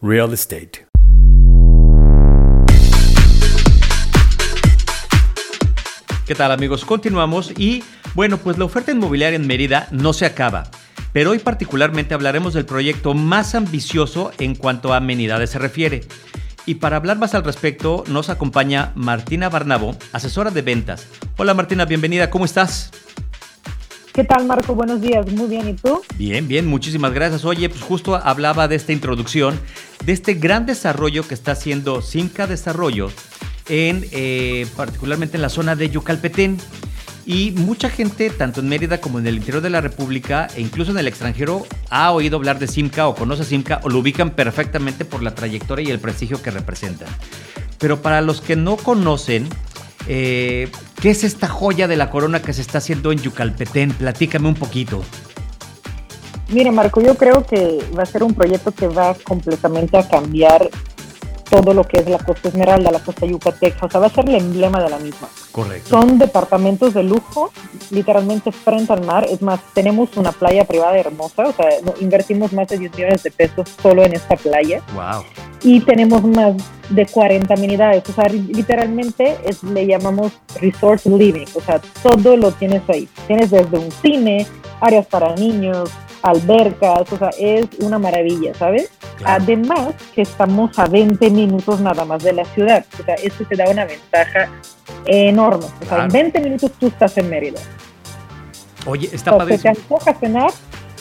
Real Estate. ¿Qué tal amigos? Continuamos y bueno, pues la oferta inmobiliaria en Mérida no se acaba, pero hoy particularmente hablaremos del proyecto más ambicioso en cuanto a amenidades se refiere. Y para hablar más al respecto nos acompaña Martina Barnabo, asesora de ventas. Hola Martina, bienvenida, ¿cómo estás? ¿Qué tal, Marco? Buenos días. Muy bien, ¿y tú? Bien, bien, muchísimas gracias. Oye, pues justo hablaba de esta introducción, de este gran desarrollo que está haciendo Simca Desarrollo en eh, particularmente en la zona de Yucalpetén. Y mucha gente, tanto en Mérida como en el interior de la República e incluso en el extranjero, ha oído hablar de Simca o conoce a Simca o lo ubican perfectamente por la trayectoria y el prestigio que representa. Pero para los que no conocen, eh, ¿qué es esta joya de la corona que se está haciendo en Yucalpetén? Platícame un poquito. Mira, Marco, yo creo que va a ser un proyecto que va completamente a cambiar todo lo que es la costa Esmeralda, la costa Yucateca, o sea, va a ser el emblema de la misma. Correcto. Son departamentos de lujo, literalmente frente al mar. Es más, tenemos una playa privada hermosa, o sea, invertimos más de 10 millones de pesos solo en esta playa. Wow. Y tenemos más de 40 amenidades, o sea, literalmente es, le llamamos resort living, o sea, todo lo tienes ahí. Tienes desde un cine, áreas para niños, albercas, o sea, es una maravilla, ¿sabes? Además que estamos a 20 minutos nada más de la ciudad, o sea, eso te da una ventaja enorme, o sea, en 20 minutos tú estás en Mérida. Oye, está o Te antoja cenar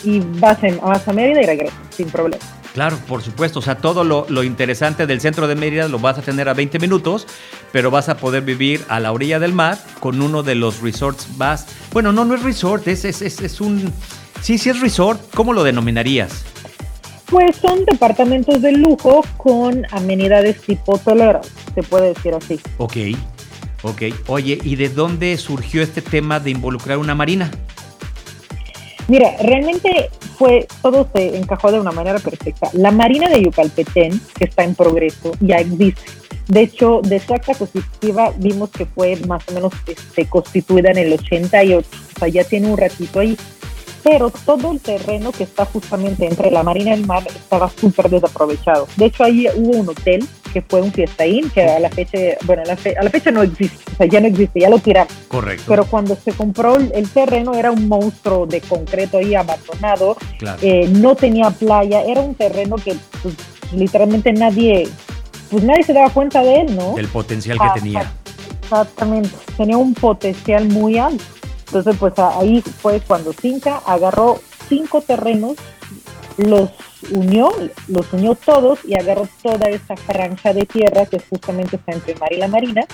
y vas, en, vas a Mérida y regresas sin problema. Claro, por supuesto. O sea, todo lo, lo, interesante del centro de Mérida lo vas a tener a 20 minutos, pero vas a poder vivir a la orilla del mar con uno de los resorts más. Bueno, no, no es resort, es, es, es, es un Sí, sí es resort, ¿cómo lo denominarías? Pues son departamentos de lujo con amenidades tipo hotelero, se puede decir así. Ok, ok. Oye, ¿y de dónde surgió este tema de involucrar una marina? Mira, realmente fue, todo se encajó de una manera perfecta. La Marina de Yucalpetén, que está en progreso, ya existe. De hecho, de su acta constitutiva vimos que fue más o menos este, constituida en el 88, o sea, ya tiene un ratito ahí pero todo el terreno que está justamente entre la marina y el mar estaba súper desaprovechado. De hecho, ahí hubo un hotel que fue un fiestaín, que a la fecha, bueno, a la, fecha no existe, o sea, ya no existe, ya lo tiraron. Correcto. Pero cuando se compró el terreno era un monstruo de concreto ahí abandonado, claro. eh, no tenía playa, era un terreno que pues, literalmente nadie, pues nadie se daba cuenta de él, ¿no? Del potencial que ah, tenía. Exactamente, tenía un potencial muy alto. Entonces, pues ahí fue cuando Cinca agarró cinco terrenos, los unió, los unió todos y agarró toda esa franja de tierra que justamente está entre el mar y la marina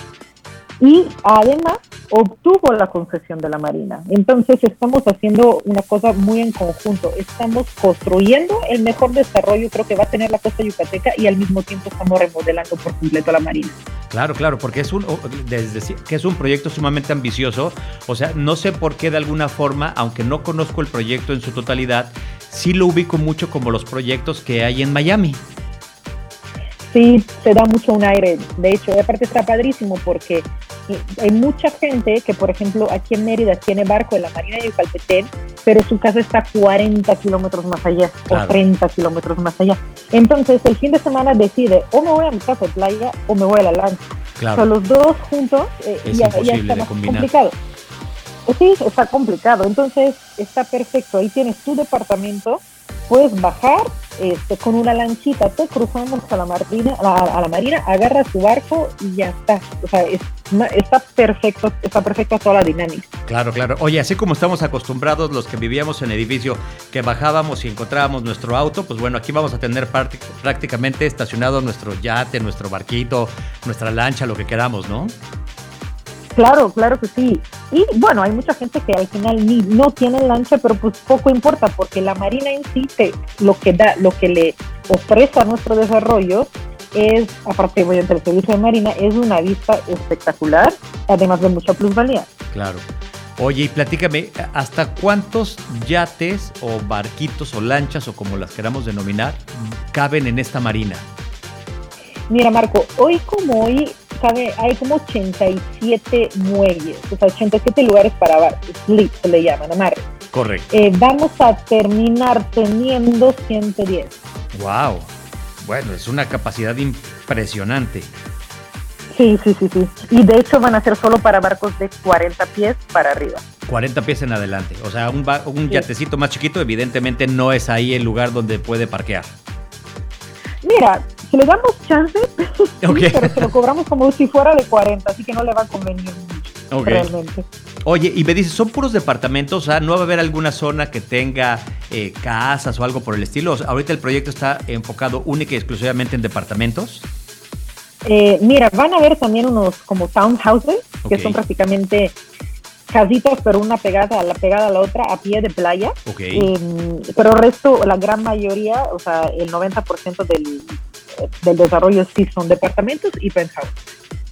y además obtuvo la concesión de la Marina. Entonces estamos haciendo una cosa muy en conjunto, estamos construyendo el mejor desarrollo creo que va a tener la costa yucateca y al mismo tiempo estamos remodelando por completo la Marina. Claro, claro, porque es un, que es un proyecto sumamente ambicioso, o sea, no sé por qué de alguna forma, aunque no conozco el proyecto en su totalidad, sí lo ubico mucho como los proyectos que hay en Miami sí se da mucho un aire. De hecho, aparte está padrísimo porque hay mucha gente que, por ejemplo, aquí en Mérida tiene barco en la Marina de Yucalpetén, pero su casa está 40 kilómetros más allá o 30 kilómetros más allá. Entonces, el fin de semana decide o me voy a mi casa de playa o me voy a la lancha. Claro. O sea, los dos juntos eh, es ya, ya está más complicado. Sí, está complicado. Entonces, está perfecto. Ahí tienes tu departamento, puedes bajar este, con una lanchita, te cruzamos a la, marina, a, la marina, agarras tu barco y ya está. O sea, está perfecto, está perfecta toda la dinámica. Claro, claro. Oye, así como estamos acostumbrados los que vivíamos en edificio, que bajábamos y encontrábamos nuestro auto, pues bueno, aquí vamos a tener prácticamente estacionado nuestro yate, nuestro barquito, nuestra lancha, lo que queramos, ¿no? Claro, claro que sí. Y bueno, hay mucha gente que al final ni no tiene lancha, pero pues poco importa, porque la marina en sí lo que da, lo que le ofrece a nuestro desarrollo es, aparte voy entre el servicio de marina, es una vista espectacular, además de mucha plusvalía. Claro. Oye, y platícame, ¿hasta cuántos yates o barquitos o lanchas o como las queramos denominar caben en esta marina? Mira, Marco, hoy como hoy hay como 87 muelles, o sea, 87 lugares para slip, se le llaman, amarre. Correcto. Eh, vamos a terminar teniendo 110. Wow. bueno, es una capacidad impresionante. Sí, sí, sí, sí. Y de hecho van a ser solo para barcos de 40 pies para arriba. 40 pies en adelante. O sea, un, un yatecito más chiquito evidentemente no es ahí el lugar donde puede parquear. Mira, le damos chance, pero se lo cobramos como si fuera de 40, así que no le va a convenir mucho, realmente. Oye, y me dices, ¿son puros departamentos? O sea, ¿no va a haber alguna zona que tenga eh, casas o algo por el estilo? ahorita el proyecto está enfocado única y exclusivamente en departamentos. Eh, mira, van a haber también unos como townhouses, que son prácticamente casitas, pero una pegada, la pegada a la otra a pie de playa. Em, pero el resto, la gran mayoría, o sea, el 90% del, del desarrollo sí son departamentos y penthouse.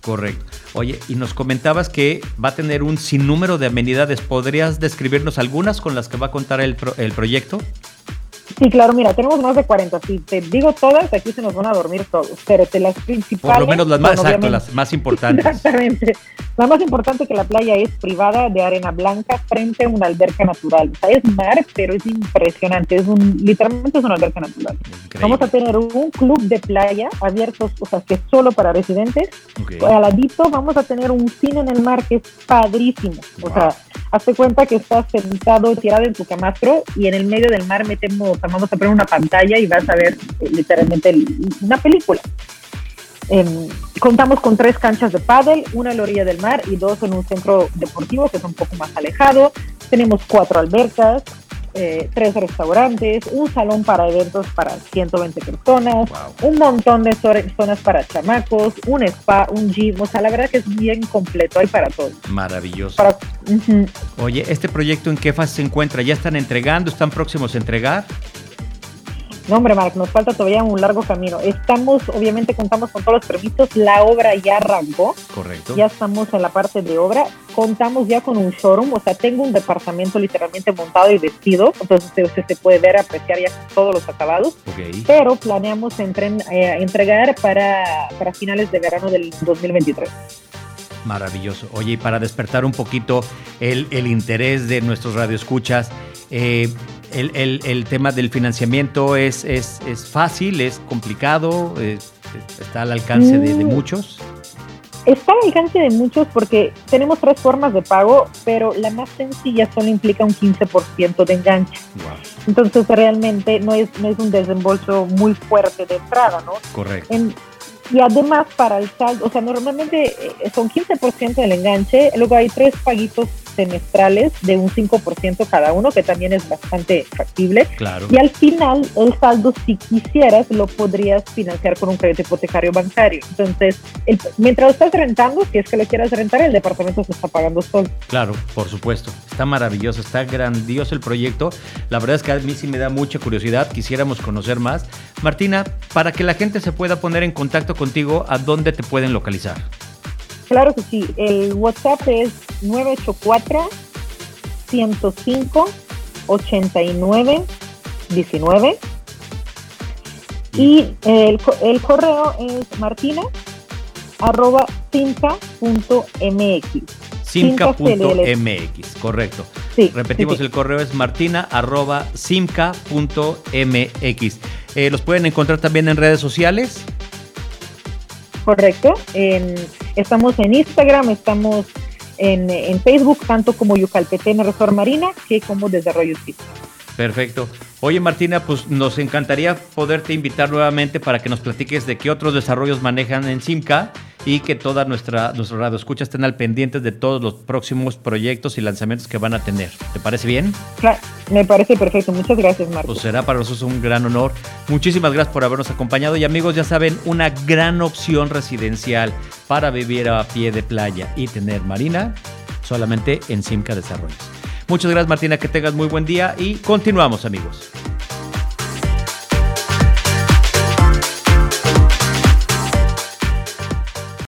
Correcto. Oye, y nos comentabas que va a tener un sinnúmero de amenidades. ¿Podrías describirnos algunas con las que va a contar el, el proyecto? Sí, claro, mira, tenemos más de 40. Si te digo todas, aquí se nos van a dormir todos. Pero te las principales. Por lo menos las más, exacto, las más importantes. Exactamente. La más importante que la playa es privada de arena blanca frente a una alberca natural. O sea, es mar, pero es impresionante. Es un, literalmente es una alberca natural. Vamos a tener un club de playa abierto, o sea, que es solo para residentes. Okay. Al ladito vamos a tener un cine en el mar que es padrísimo. O sea, hazte cuenta que estás sentado tirado en tu camastro y en el medio del mar metemos, vamos a poner una pantalla y vas a ver eh, literalmente una película. Em, contamos con tres canchas de pádel, una en la orilla del mar y dos en un centro deportivo que es un poco más alejado. Tenemos cuatro albercas, eh, tres restaurantes, un salón para eventos para 120 personas, un montón de zonas para chamacos, un spa, un gym, o sea, la verdad que es bien completo, hay para todos. Maravilloso. Oye, ¿este proyecto en qué fase se encuentra? ¿Ya están entregando? ¿Están próximos a entregar? No, hombre, Marc, nos falta todavía un largo camino. Estamos, obviamente, contamos con todos los permisos. La obra ya arrancó. Correcto. Ya estamos en la parte de obra. Contamos ya con un showroom, o sea, tengo un departamento literalmente montado y vestido. Entonces, usted, se puede ver, apreciar ya todos los acabados. Okay. Pero planeamos eh, entregar para, para finales de verano del 2023. Maravilloso. Oye, y para despertar un poquito el, el interés de nuestros radioescuchas, eh, el, el, tema del financiamiento es, es, es fácil, es complicado, está al alcance de, mm. muchos. Está al alcance de muchos porque tenemos tres formas de pago, pero la más sencilla solo implica un 15% de enganche. Entonces realmente no es, no es un desembolso muy fuerte de entrada, ¿no? Correcto. y además para el saldo, o sea, normalmente eh, son 15% del enganche, luego hay tres paguitos semestrales de un 5% cada uno, que también es bastante factible. Claro. Y al final, el saldo, si quisieras, lo podrías financiar con un crédito hipotecario bancario. Entonces, mientras estás rentando, si es que lo quieras rentar, el departamento se está pagando solo. Claro, por supuesto. Está maravilloso, está grandioso el proyecto. La verdad es que a mí sí me da mucha curiosidad, quisiéramos conocer más. Martina, para que la gente se pueda poner en contacto contigo, ¿a dónde te pueden localizar? Claro que sí. El WhatsApp es 984 105 89 19 y el, el correo es martina arroba simca.mx. Simca.mx, correcto. Sí, Repetimos, el correo es martina arroba simca.mx. Eh, ¿Los pueden encontrar también en redes sociales? Correcto. En, estamos en Instagram, estamos en, Facebook, tanto como Yucalpetén Resort Marina, que como Desarrollo City. Perfecto. Oye Martina, pues nos encantaría poderte invitar nuevamente para que nos platiques de qué otros desarrollos manejan en Simca y que toda nuestra nuestro radio escucha estén al pendiente de todos los próximos proyectos y lanzamientos que van a tener. ¿Te parece bien? Claro, me parece perfecto. Muchas gracias, Marco. Pues será para nosotros un gran honor. Muchísimas gracias por habernos acompañado y amigos, ya saben, una gran opción residencial para vivir a pie de playa y tener marina solamente en Simca Desarrollos. Muchas gracias Martina, que tengas muy buen día y continuamos amigos.